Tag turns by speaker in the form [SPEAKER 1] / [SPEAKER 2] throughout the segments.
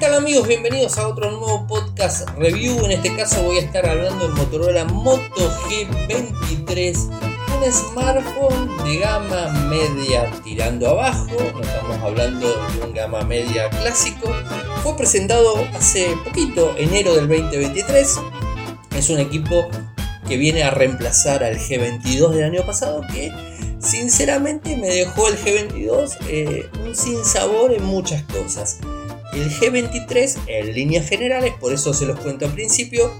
[SPEAKER 1] tal amigos? Bienvenidos a otro nuevo podcast review. En este caso voy a estar hablando del Motorola Moto G23, un smartphone de gama media tirando abajo. No estamos hablando de un gama media clásico. Fue presentado hace poquito, enero del 2023. Es un equipo que viene a reemplazar al G22 del año pasado que sinceramente me dejó el G22 eh, un sin sabor en muchas cosas. El G23, en líneas generales, por eso se los cuento al principio,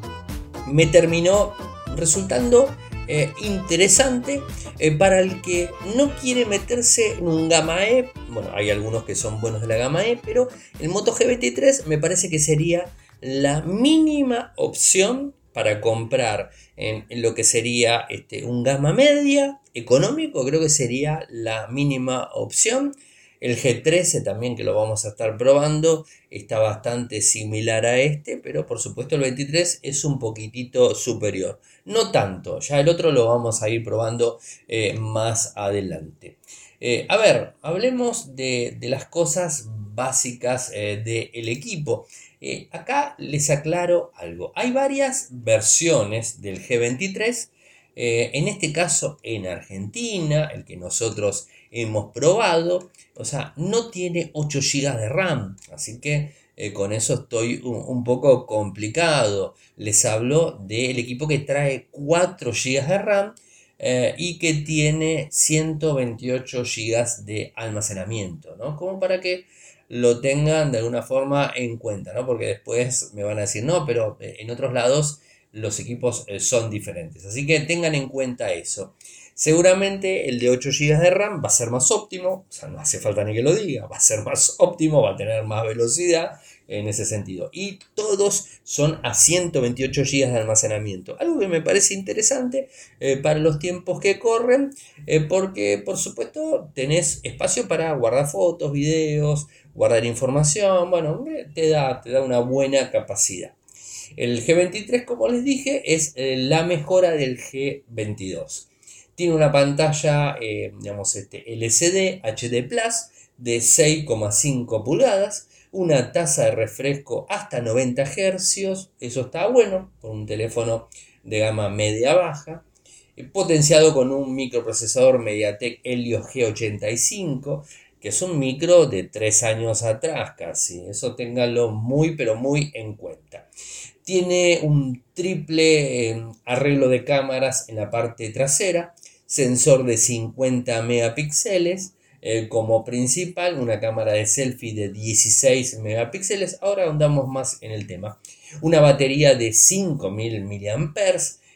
[SPEAKER 1] me terminó resultando eh, interesante eh, para el que no quiere meterse en un gama E. Bueno, hay algunos que son buenos de la gama E, pero el Moto G23 me parece que sería la mínima opción para comprar en, lo que sería este, un gama media económico, creo que sería la mínima opción. El G13 también que lo vamos a estar probando está bastante similar a este, pero por supuesto el 23 es un poquitito superior. No tanto, ya el otro lo vamos a ir probando eh, más adelante. Eh, a ver, hablemos de, las cosas básicas eh, del equipo. acá les aclaro algo. Hay varias versiones del G23. en este caso en Argentina, el que nosotros hemos probado. O sea, no tiene 8 GB de RAM. Así que eh, con eso estoy un, poco complicado. Les hablo del equipo que trae 4 GB de RAM. Eh, y que tiene 128 GB de almacenamiento, ¿no? Como para que lo tengan de alguna forma en cuenta, ¿no? Porque después me van a decir, no, pero eh, en otros lados los equipos son diferentes. Así que tengan en cuenta eso. Seguramente el de 8 GB de RAM va a ser más óptimo, o sea, no hace falta ni que lo diga, va a ser más óptimo, va a tener más velocidad en ese sentido. Y todos son a 128 GB de almacenamiento. Algo que me parece interesante eh, para los tiempos que corren, eh, porque por supuesto tenés espacio para guardar fotos, videos, guardar información, bueno, te da, te da una buena capacidad. El G23, como les dije, es eh, la mejora del G22. Tiene una pantalla, eh, digamos, este, LCD HD Plus de 6,5 pulgadas, una tasa de refresco hasta 90 Hz, eso está bueno, con un teléfono de gama media-baja, eh, potenciado con un microprocesador MediaTek Helio G85, que es un micro de 3 años atrás casi, eso ténganlo muy pero muy en cuenta. Tiene un triple eh, arreglo de cámaras en la parte trasera, sensor de 50 megapíxeles eh, como principal, una cámara de selfie de 16 megapíxeles. Ahora andamos más en el tema. Una batería de 5000 mAh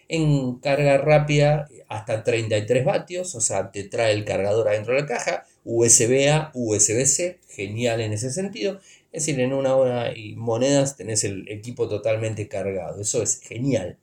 [SPEAKER 1] en carga rápida hasta 33 vatios, o sea, te trae el cargador adentro de la caja, USB A, USB C, genial en ese sentido. Es decir, en una hora y monedas tenés el equipo totalmente cargado, eso es genial.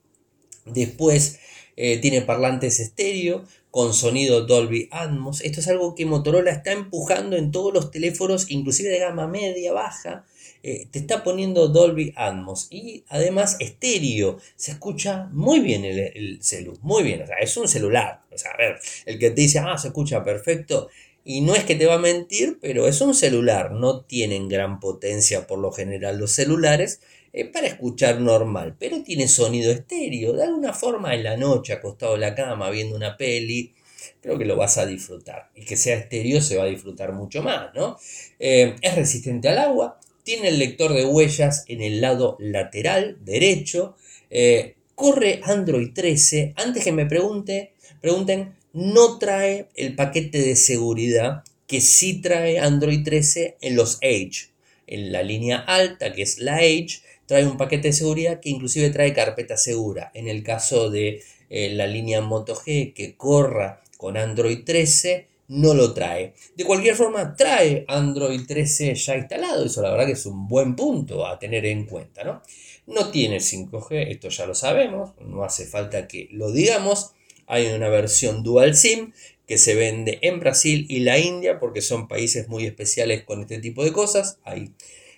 [SPEAKER 1] Después eh, tiene parlantes estéreo con sonido Dolby Atmos. Esto es algo que Motorola está empujando en todos los teléfonos, inclusive de gama media, baja. Eh, te está poniendo Dolby Atmos y además estéreo. Se escucha muy bien el, el celu, muy bien. O sea, es un celular. O sea, a ver, el que te dice, ah, se escucha perfecto. Y no es que te va a mentir, pero es un celular. No tienen gran potencia por lo general los celulares eh, para escuchar normal, pero tiene sonido estéreo. De alguna forma en la noche, acostado en la cama, viendo una peli, creo que lo vas a disfrutar. Y que sea estéreo se va a disfrutar mucho más, ¿no? Eh, es resistente al agua, tiene el lector de huellas en el lado lateral derecho, eh, corre Android 13. Antes que me pregunte, pregunten, no trae el paquete de seguridad que sí trae Android 13 en los Edge. En la línea alta, que es la Edge, trae un paquete de seguridad que inclusive trae carpeta segura. En el caso de eh, la línea Moto G que corra con Android 13, no lo trae. De cualquier forma, trae Android 13 ya instalado. Eso la verdad que es un buen punto a tener en cuenta. No, no tiene 5G, esto ya lo sabemos, no hace falta que lo digamos. Hay una versión dual SIM que se vende en Brasil y la India porque son países muy especiales con este tipo de cosas. Ahí.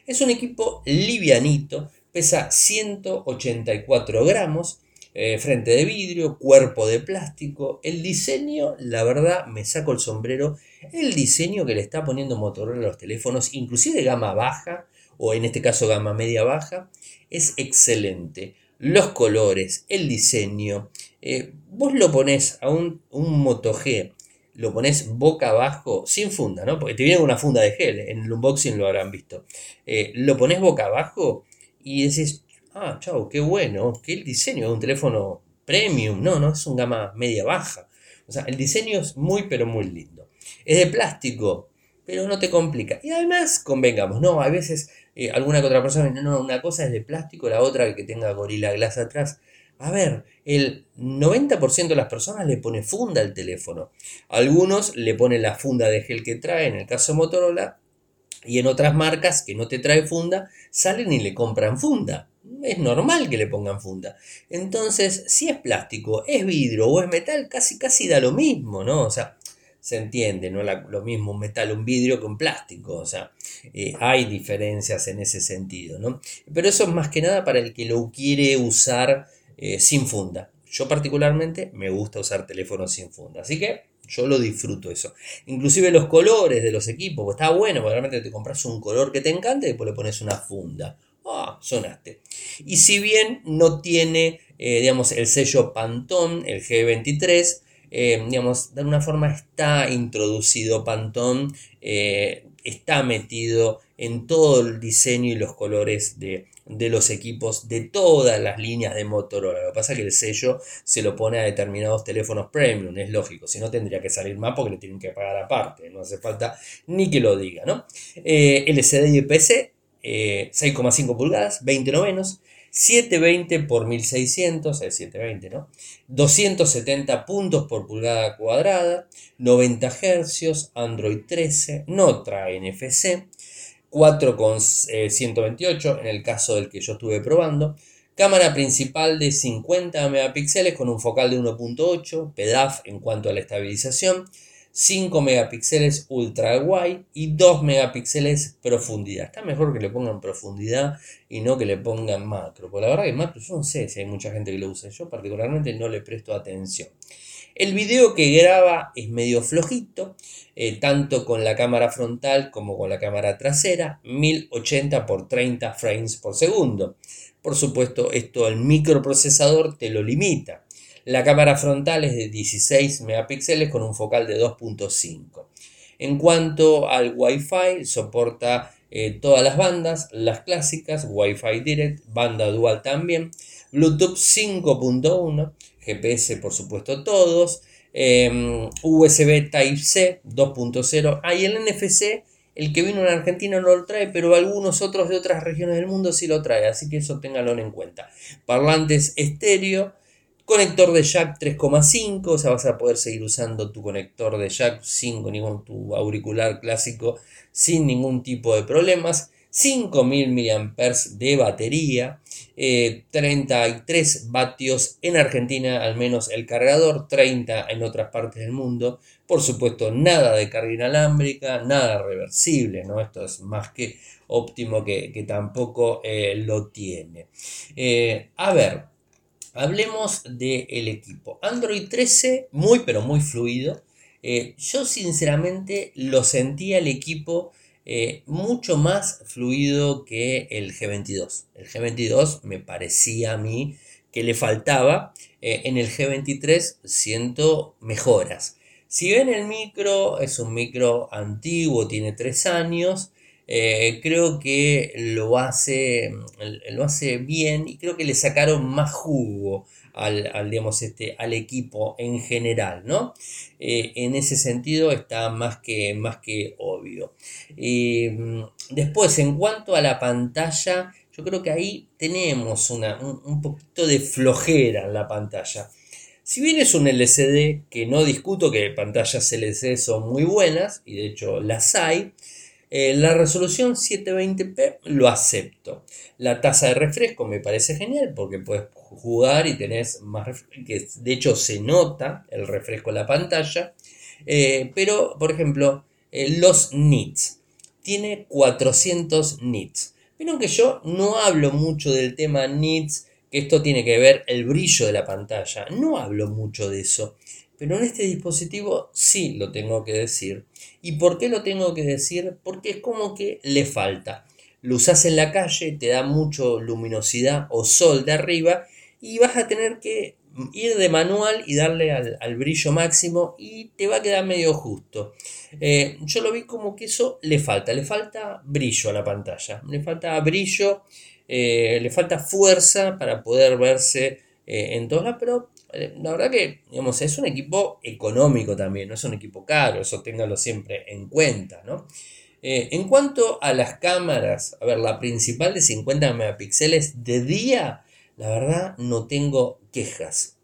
[SPEAKER 1] Es un equipo livianito, pesa 184 gramos, eh, frente de vidrio, cuerpo de plástico. El diseño, la verdad, me saco el sombrero. El diseño que le está poniendo Motorola a los teléfonos, inclusive gama baja o en este caso gama media baja, es excelente. Los colores, el diseño. Eh, vos lo pones a un, un Moto G, lo pones boca abajo, sin funda, ¿no? Porque te viene una funda de gel, en el unboxing lo habrán visto. Eh, lo pones boca abajo y decís, ah, chau, qué bueno, qué el diseño de un teléfono premium. No, no, es un gama media baja. O sea, el diseño es muy, pero muy lindo. Es de plástico, pero no te complica. Y además, convengamos, no, a veces eh, alguna que otra persona no, no, una cosa es de plástico, la otra que tenga Gorilla Glass atrás. A ver, el 90% de las personas le pone funda al teléfono. Algunos le ponen la funda de gel que trae, en el caso Motorola, y en otras marcas que no te trae funda, salen y le compran funda. Es normal que le pongan funda. Entonces, si es plástico, es vidrio o es metal, casi casi da lo mismo, ¿no? O sea, se entiende, no lo mismo un metal, un vidrio que un plástico, o sea, eh, hay diferencias en ese sentido, ¿no? Pero eso es más que nada para el que lo quiere usar eh, sin funda. Yo particularmente me gusta usar teléfonos sin funda, así que yo lo disfruto eso. Inclusive los colores de los equipos, está bueno, porque realmente te compras un color que te encanta y después le pones una funda. Ah, sonaste. Y si bien no tiene, eh, digamos, el sello Pantone, el G23, eh, digamos, de alguna forma está introducido Pantone, eh, está metido en todo el diseño y los colores de, los equipos de todas las líneas de Motorola. Lo que pasa es que el sello se lo pone a determinados teléfonos premium, es lógico, si no tendría que salir más porque le tienen que pagar aparte, no hace falta ni que lo diga, ¿no? Eh, LCD y PC, 6,5 pulgadas, 20 novenos, 720 por 1600, es 720, ¿no? 270 puntos por pulgada cuadrada, 90 Hz, Android 13, no trae NFC, 4,128 en el caso del que yo estuve probando, cámara principal de 50 megapíxeles con un focal de 1.8, PEDAF en cuanto a la estabilización, 5 megapíxeles ultra wide y 2 megapíxeles profundidad. Está mejor que le pongan profundidad y no que le pongan macro. Porque la verdad que macro yo no sé si hay mucha gente que lo usa. Yo particularmente no le presto atención. El video que graba es medio flojito, eh, tanto con la cámara frontal como con la cámara trasera, 1080 x 30 frames por segundo. Por supuesto, esto el microprocesador te lo limita. La cámara frontal es de 16 megapíxeles con un focal de 2.5. En cuanto al Wi-Fi, soporta eh, todas las bandas, las clásicas, Wi-Fi Direct, banda dual también, Bluetooth 5.1, GPS por supuesto todos, em, USB Type-C 2.0, hay el NFC, el que vino en Argentina no lo trae, pero algunos otros de otras regiones del mundo sí lo trae, así que eso ténganlo en cuenta. Parlantes estéreo, Conector de jack 3,5, o sea, vas a poder seguir usando tu conector de jack sin ningún tu auricular clásico sin ningún tipo de problemas. 5000 mAh de batería, 33 eh, vatios en Argentina, al menos el cargador, 30 en otras partes del mundo. Por supuesto, nada de carga inalámbrica, nada reversible, ¿no? Esto es más que óptimo que, tampoco eh, lo tiene. Eh, a ver, hablemos del equipo. Android 13, muy pero muy fluido. Eh, yo sinceramente lo sentía el equipo eh, mucho más fluido que el G22. El G22 me parecía a mí que le faltaba. Eh, en el G23 siento mejoras. Si ven el micro, es un micro antiguo, tiene 3 años. Eh, creo que lo hace, lo hace bien y creo que le sacaron más jugo al, este, al equipo en general, ¿no? Eh, en ese sentido está más que, más que obvio. Eh, después, en cuanto a la pantalla, yo creo que ahí tenemos una, un, un poquito de flojera en la pantalla. Si bien es un LCD, que no discuto que pantallas LCD son muy buenas, y de hecho las hay, eh, la resolución 720p lo acepto. La tasa de refresco me parece genial porque puedes jugar y tenés más que de hecho se nota el refresco en la pantalla. Eh, pero, por ejemplo, eh, los nits. Tiene 400 nits. Vieron que yo no hablo mucho del tema nits, que esto tiene que ver el brillo de la pantalla. No hablo mucho de eso. Pero en este dispositivo sí lo tengo que decir. ¿Y por qué lo tengo que decir? Porque es como que le falta. lo usas en la calle, te da mucho luminosidad o sol de arriba y vas a tener que ir de manual y darle al, brillo máximo y te va a quedar medio justo. Eh, yo lo vi como que eso le falta, le falta brillo a la pantalla, le falta brillo, eh, le falta fuerza para poder verse eh, en todas las, pero la verdad que digamos, es un equipo económico también, no es un equipo caro, eso téngalo siempre en cuenta. ¿no? en cuanto a las cámaras, a ver, la principal de 50 megapíxeles de día, la verdad no tengo quejas.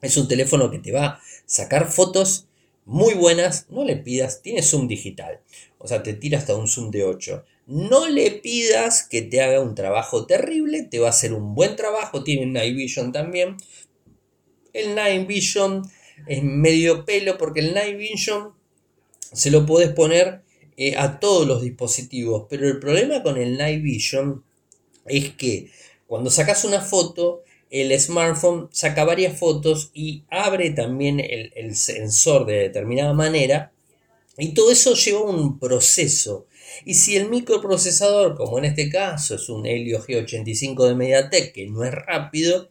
[SPEAKER 1] Es un teléfono que te va a sacar fotos muy buenas, no le pidas, tiene zoom digital, o sea, te tira hasta un zoom de 8. No le pidas que te haga un trabajo terrible, te va a hacer un buen trabajo, tiene Night Vision también. El Night Vision es medio pelo porque el Night Vision se lo puedes poner eh, a todos los dispositivos, pero el problema con el Night Vision es que cuando sacas una foto, el smartphone saca varias fotos y abre también el, sensor de determinada manera y todo eso lleva un proceso. Y si el microprocesador, como en este caso es un Helio G85 de MediaTek, que no es rápido,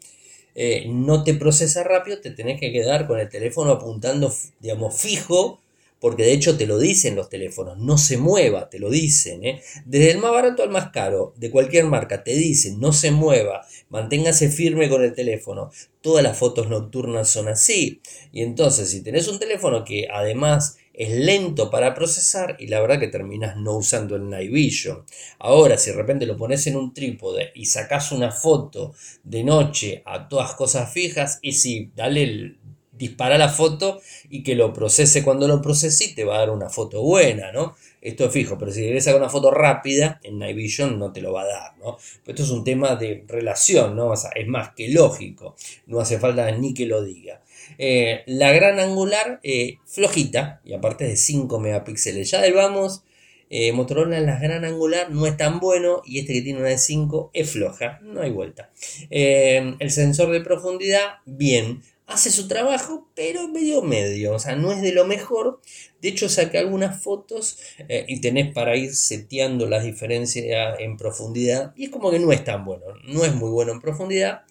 [SPEAKER 1] eh, no te procesa rápido, te tenés que quedar con el teléfono apuntando, digamos, fijo porque de hecho te lo dicen los teléfonos, no se mueva, te lo dicen. ¿eh? Desde el más barato al más caro, de cualquier marca, te dicen, no se mueva, manténgase firme con el teléfono. Todas las fotos nocturnas son así. Y entonces, si tenés un teléfono que además es lento para procesar y la verdad que terminas no usando el Night Vision. Ahora, si de repente lo pones en un trípode y sacas una foto de noche a todas cosas fijas, y si dale el, dispara la foto y que lo procese cuando lo procese te va a dar una foto buena, ¿no? Esto es fijo, pero si querés sacar una foto rápida, en Night Vision no te lo va a dar, ¿no? esto es un tema de relación, ¿no? es más que lógico, no hace falta ni que lo diga. Eh, la gran angular, eh, flojita, y aparte de 5 megapíxeles. Ya del vamos, eh, Motorola en la gran angular no es tan bueno y este que tiene una de 5 es floja, no hay vuelta. el sensor de profundidad, bien hace su trabajo, pero medio medio, o sea, no es de lo mejor. De hecho, saqué algunas fotos eh, y tenés para ir seteando las diferencias en profundidad. Y es como que no es tan bueno, no es muy bueno en profundidad.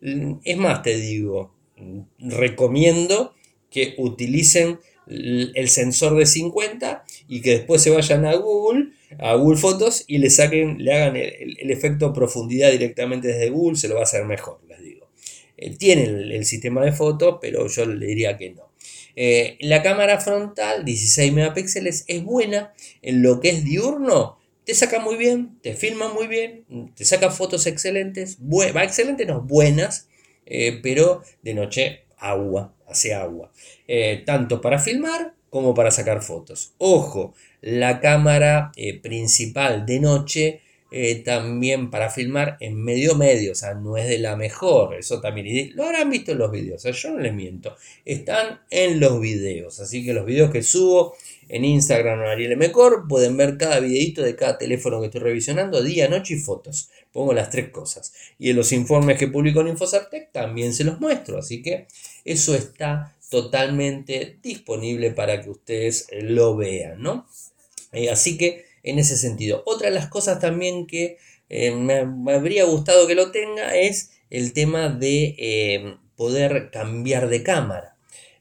[SPEAKER 1] Mm, es más, te digo, mm, recomiendo que utilicen el sensor de 50 y que después se vayan a Google, a Google Fotos y le saquen, le hagan el, el efecto profundidad directamente desde Google, se lo va a hacer mejor, Eh, tiene el, sistema de fotos, pero yo le diría que no. Eh, la cámara frontal, 16 megapíxeles, es buena en lo que es diurno. Te saca muy bien, te filma muy bien, te saca fotos excelentes, va excelentes, no, buenas, eh, pero de noche agua, hace agua. tanto para filmar como para sacar fotos. Ojo, la cámara principal de noche eh, también para filmar en medio medio, o sea, no es de la mejor, eso también, lo habrán visto en los videos, yo no les miento, están en los videos, así que los videos que subo en Instagram o Ariel Mecor pueden ver cada videito de cada teléfono que estoy revisionando, día, noche y fotos, pongo las tres cosas, y en los informes que publico en Infosartec también se los muestro, así que eso está totalmente disponible para que ustedes lo vean, ¿no? Eh, así que en ese sentido. Otra de las cosas también que eh, me, habría gustado que lo tenga es el tema de eh, poder cambiar de cámara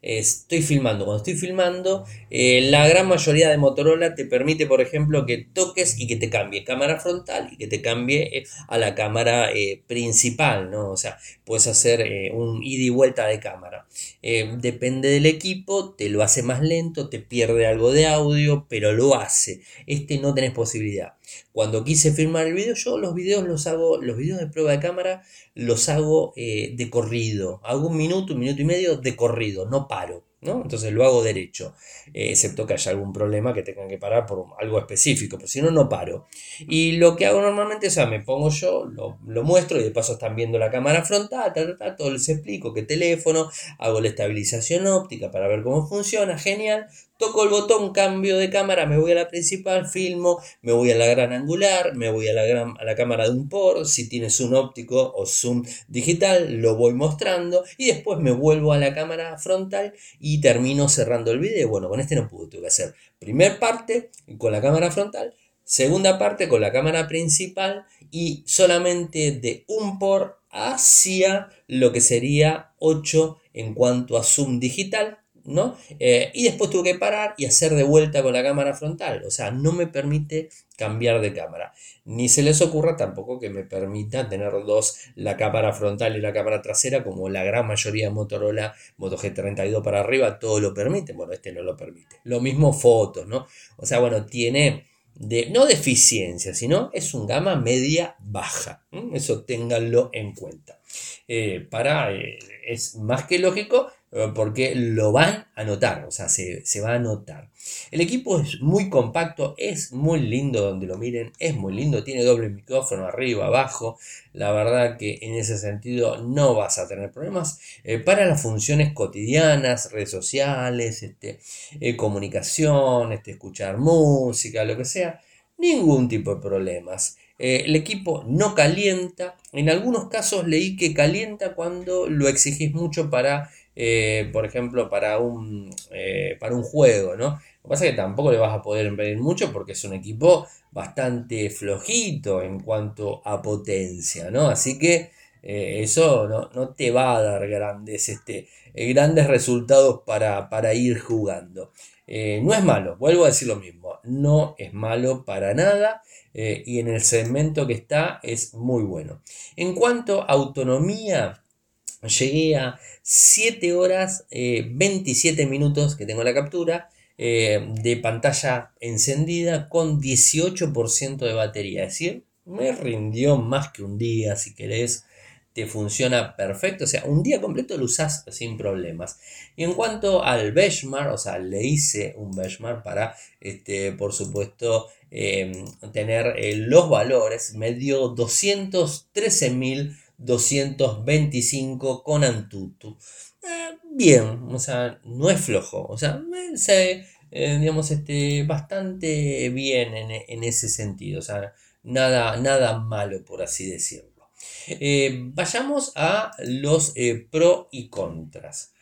[SPEAKER 1] estoy filmando. Cuando estoy filmando, eh, la gran mayoría de Motorola te permite, por ejemplo, que toques y que te cambie cámara frontal y que te cambie eh, a la cámara eh, principal, ¿no? O sea, puedes hacer un ida y vuelta de cámara. depende del equipo, te lo hace más lento, te pierde algo de audio, pero lo hace. Este no tenés posibilidad. Cuando quise filmar el video, yo los videos los hago, los videos de prueba de cámara los hago de corrido. Hago un minuto, un minuto y medio de corrido, no paro. ¿No? Entonces lo hago derecho, eh, excepto que haya algún problema que tengan que parar por algo específico, pero si no, no paro. Y lo que hago normalmente, o sea, me pongo yo, lo, muestro y de paso están viendo la cámara frontal, todo les explico qué teléfono, hago la estabilización óptica para ver cómo funciona, genial, Toco el botón cambio de cámara, me voy a la principal, filmo, me voy a la gran angular, me voy a la, gran, a la cámara de un por, si tiene zoom óptico o zoom digital, lo voy mostrando y después me vuelvo a la cámara frontal y termino cerrando el video. Bueno, con este no pude, tuve que hacer primer parte con la cámara frontal, Segunda parte con la cámara principal y solamente de un por hacia lo que sería 8 en cuanto a zoom digital ¿no? Eh, y después tuve que parar y hacer de vuelta con la cámara frontal. O sea, no me permite cambiar de cámara. Ni se les ocurra tampoco que me permita tener dos, la cámara frontal y la cámara trasera, como la gran mayoría de Motorola Moto G32 para arriba, todo lo permite. Bueno, este no lo permite. Lo mismo fotos, ¿no? O sea, bueno, tiene... De, no deficiencia, sino es un gama media baja. Eso ténganlo en cuenta. Eh, para, eh, es más que lógico porque lo van a notar, o sea, se, va a notar. El equipo es muy compacto, es muy lindo donde lo miren, es muy lindo, tiene doble micrófono arriba, abajo, la verdad que en ese sentido no vas a tener problemas. Eh, para las funciones cotidianas, redes sociales, este, eh, comunicación, este, escuchar música, lo que sea, ningún tipo de problemas. el equipo no calienta, en algunos casos leí que calienta cuando lo exigís mucho para eh, por ejemplo, para un, eh, para un juego, ¿no? Lo que pasa es que tampoco le vas a poder pedir mucho porque es un equipo bastante flojito en cuanto a potencia, ¿no? Así que eh, eso no, te va a dar grandes, este, grandes resultados para, para ir jugando. no es malo, vuelvo a decir lo mismo, no es malo para nada. y en el segmento que está es muy bueno. En cuanto a autonomía, llegué a 7 horas 27 eh, minutos que tengo la captura eh, de pantalla encendida con 18% de batería. Es decir, me rindió más que un día si querés. Te funciona perfecto, o sea, un día completo lo usás sin problemas. Y en cuanto al benchmark, o sea, le hice un benchmark para, este, por supuesto, eh, tener los valores, me dio 213.000 225 con Antutu. Eh, bien, o sea, no es flojo, o sea, se, eh, digamos, este, bastante bien en, ese sentido, o sea, nada, nada malo, por así decirlo. Eh, vayamos a los pro y contras.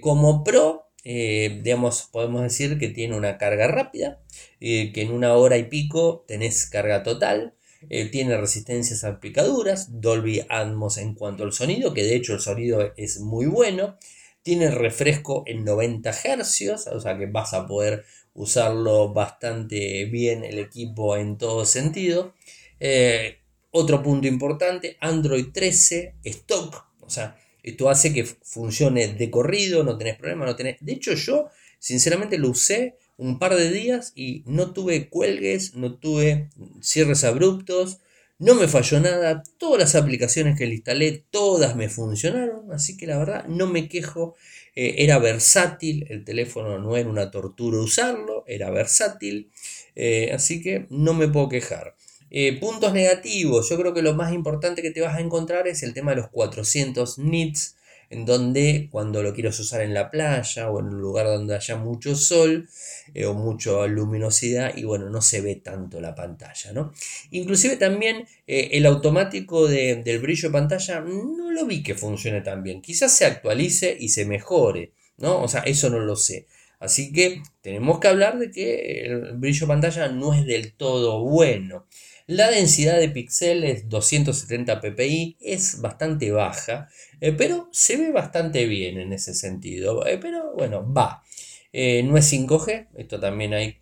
[SPEAKER 1] como pro, digamos, podemos decir que tiene una carga rápida, que en una hora y pico tenés carga total, eh, tiene resistencias a picaduras, Dolby Atmos en cuanto al sonido, que de hecho el sonido es muy bueno. Tiene refresco en 90 Hz, o sea que vas a poder usarlo bastante bien el equipo en todo sentido. Eh, otro punto importante, Android 13 stock, o sea, esto hace que funcione de corrido, no tenés problema, no tenés... De hecho yo sinceramente lo usé un par de días y no tuve cuelgues, no tuve cierres abruptos, no me falló nada, todas las aplicaciones que le instalé, todas me funcionaron, así que la verdad no me quejo, eh, era versátil, el teléfono no era una tortura usarlo, era versátil, eh, así que no me puedo quejar. Eh, puntos negativos, yo creo que lo más importante que te vas a encontrar es el tema de los 400 nits, en donde cuando lo quieres usar en la playa o en un lugar donde haya mucho sol eh, o mucha luminosidad y bueno, no se ve tanto la pantalla, ¿no? Inclusive también eh, el automático del brillo de pantalla no lo vi que funcione tan bien, quizás se actualice y se mejore, ¿no? O sea, eso no lo sé. Así que tenemos que hablar de que el brillo de pantalla no es del todo bueno. La densidad de píxeles 270 ppi es bastante baja, eh, pero se ve bastante bien en ese sentido. Eh, pero bueno, va. Eh, no es 5G, esto también hay,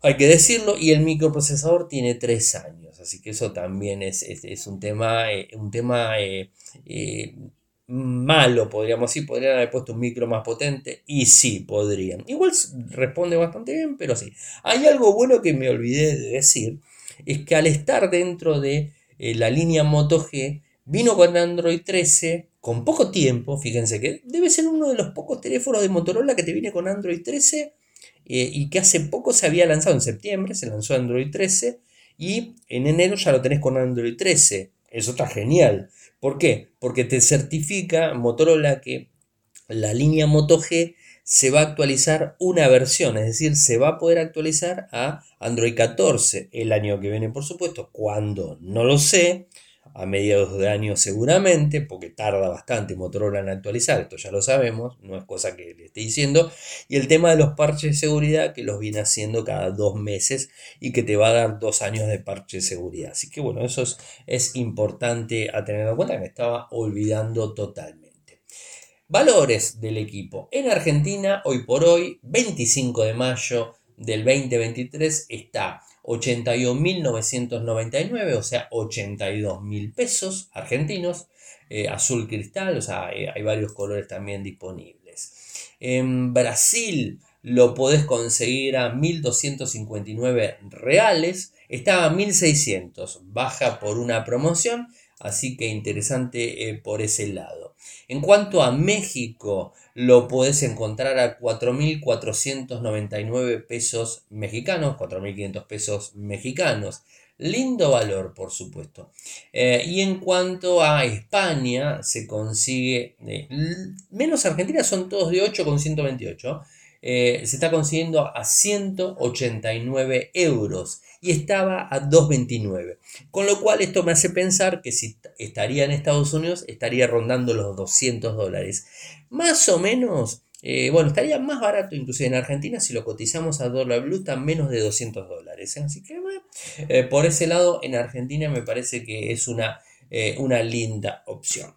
[SPEAKER 1] hay que decirlo, y el microprocesador tiene 3 años, así que eso también es, un tema, un tema malo, podríamos decir, podrían haber puesto un micro más potente y sí, podrían. Igual responde bastante bien, pero sí. Hay algo bueno que me olvidé de decir es que al estar dentro de eh, la línea Moto G, vino con Android 13 con poco tiempo, fíjense que debe ser uno de los pocos teléfonos de Motorola que te viene con Android 13 eh, y que hace poco se había lanzado en septiembre, se lanzó Android 13 y en enero ya lo tenés con Android 13. Eso está genial. ¿Por qué? Porque te certifica Motorola que la línea Moto G se va a actualizar una versión, es decir, se va a poder actualizar a Android 14 el año que viene, por supuesto, cuando no lo sé. a mediados de año seguramente, porque tarda bastante Motorola en actualizar, esto ya lo sabemos, no es cosa que le esté diciendo. Y el tema de los parches de seguridad que los viene haciendo cada dos meses y que te va a dar dos años de parche de seguridad. Así que bueno, eso es, es importante a tener en cuenta, me estaba olvidando totalmente. Valores del equipo. En Argentina, hoy por hoy, 25 de mayo del 2023, está 81.999, o sea, 82.000 pesos argentinos, eh, azul cristal, o sea, hay, varios colores también disponibles. En Brasil lo podés conseguir a 1.259 reales, estaba a 1.600, baja por una promoción, así que interesante eh, por ese lado. En cuanto a México, lo podés encontrar a 4.499 pesos mexicanos, 4.500 pesos mexicanos. Lindo valor, por supuesto. Eh, y en cuanto a España, se consigue, eh, menos Argentina, son todos de 8,128. Eh, se está consiguiendo a 189 euros y estaba a 2,29. Con lo cual esto me hace pensar que si estaría en Estados Unidos estaría rondando los 200 dólares. Más o menos, eh, bueno, estaría más barato inclusive en Argentina si lo cotizamos a dólar blue está menos de 200 dólares. ¿eh? Así que por ese lado en Argentina me parece que es una, una linda opción.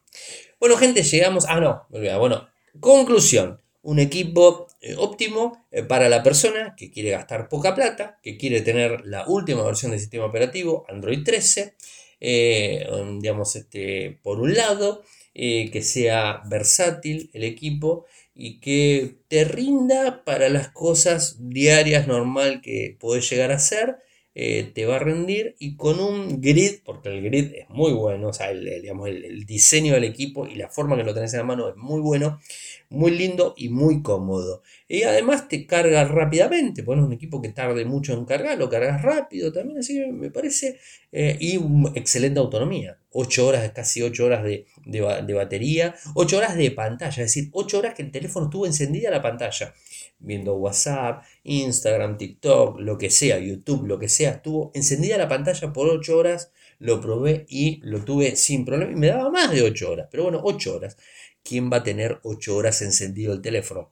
[SPEAKER 1] Bueno gente, llegamos... Ah, no, bueno, conclusión un equipo eh, óptimo eh, para la persona que quiere gastar poca plata, que quiere tener la última versión del sistema operativo, Android 13, eh, um, digamos, este, por un lado, que sea versátil el equipo y que te rinda para las cosas diarias normal que puedes llegar a hacer, te va a rendir y con un grid, porque el grid es muy bueno, o sea, digamos, el, diseño del equipo y la forma que lo tenés en la mano es muy bueno, muy lindo y muy cómodo. Y además te carga rápidamente, pones un equipo que tarde mucho en cargar, lo cargas rápido también, así que me parece, eh, y excelente autonomía, 8 horas, casi 8 horas de, batería, 8 horas de pantalla, es decir, 8 horas que el teléfono estuvo encendida la pantalla, viendo WhatsApp, Instagram, TikTok, lo que sea, YouTube, lo que sea, estuvo encendida la pantalla por 8 horas, lo probé y lo tuve sin problema y me daba más de 8 horas, pero bueno, 8 horas. ¿quién va a tener 8 horas encendido el teléfono?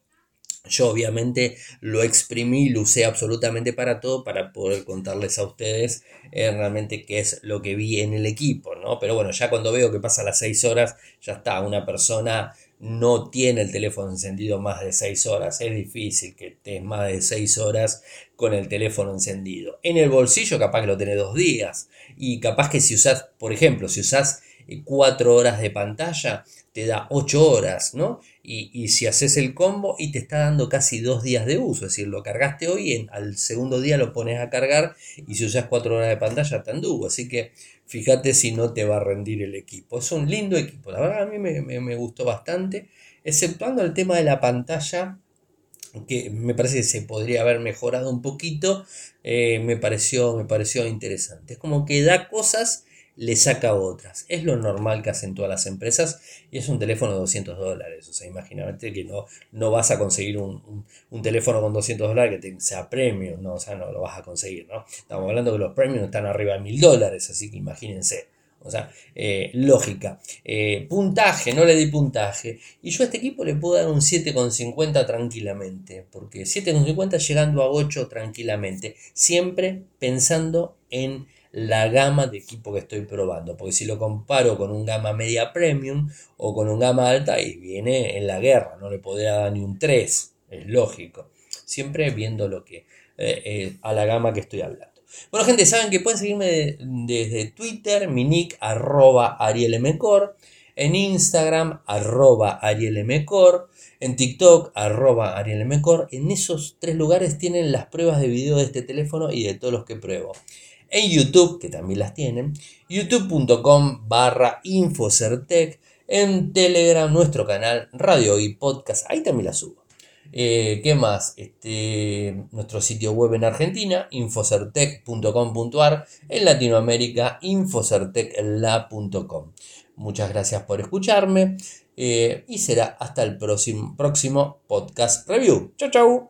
[SPEAKER 1] Yo obviamente lo exprimí, lo usé absolutamente para todo para poder contarles a ustedes eh, realmente qué es lo que vi en el equipo, ¿no? Pero bueno, ya cuando veo que pasa las 6 horas, ya está, una persona no tiene el teléfono encendido más de 6 horas, es difícil que estés más de 6 horas con el teléfono encendido. En el bolsillo capaz que lo tenés dos días y capaz que si usás, por ejemplo, si usás 4 horas de pantalla, te da 8 horas, ¿no? Y, si haces el combo y te está dando casi 2 días de uso, es decir, lo cargaste hoy, en, al segundo día lo pones a cargar y si usas 4 horas de pantalla te anduvo, así que fíjate si no te va a rendir el equipo. Es un lindo equipo, la verdad a mí me, gustó bastante, exceptuando el tema de la pantalla, que me parece que se podría haber mejorado un poquito, eh, me, pareció, me pareció interesante. Es como que da cosas le saca otras. Es lo normal que hacen todas las empresas y es un teléfono de 200 dólares. O sea, imagínate que no, no vas a conseguir un, teléfono con 200 dólares que sea premium, no, o sea, no lo vas a conseguir, ¿no? Estamos hablando que los premium están arriba de 1000 dólares, así que imagínense. O sea, eh, lógica. Eh, puntaje, no le di puntaje. Y yo a este equipo le puedo dar un 7,50 tranquilamente. Porque 7,50 llegando a 8 tranquilamente. Siempre pensando en la gama de equipo que estoy probando. Porque si lo comparo con un gama media premium o con un gama alta, y viene en la guerra, no le podría dar ni un 3, es lógico. Siempre viendo lo que eh, eh, a la gama que estoy hablando. Bueno, gente, saben que pueden seguirme desde Twitter, mi nick arroba arielmcor, en Instagram arroba arielmcor, en TikTok arroba arielmcor. En esos tres lugares tienen las pruebas de video de este teléfono y de todos los que pruebo en YouTube, que también las tienen, youtube.com barra Infocertec, en Telegram, nuestro canal, Radio y Podcast, ahí también las subo. Eh, ¿Qué más? Este, nuestro sitio web en Argentina, infocertec.com.ar, en Latinoamérica, infocertecla.com. Muchas gracias por escucharme eh, y será hasta el próximo, próximo podcast review. Chau, chau.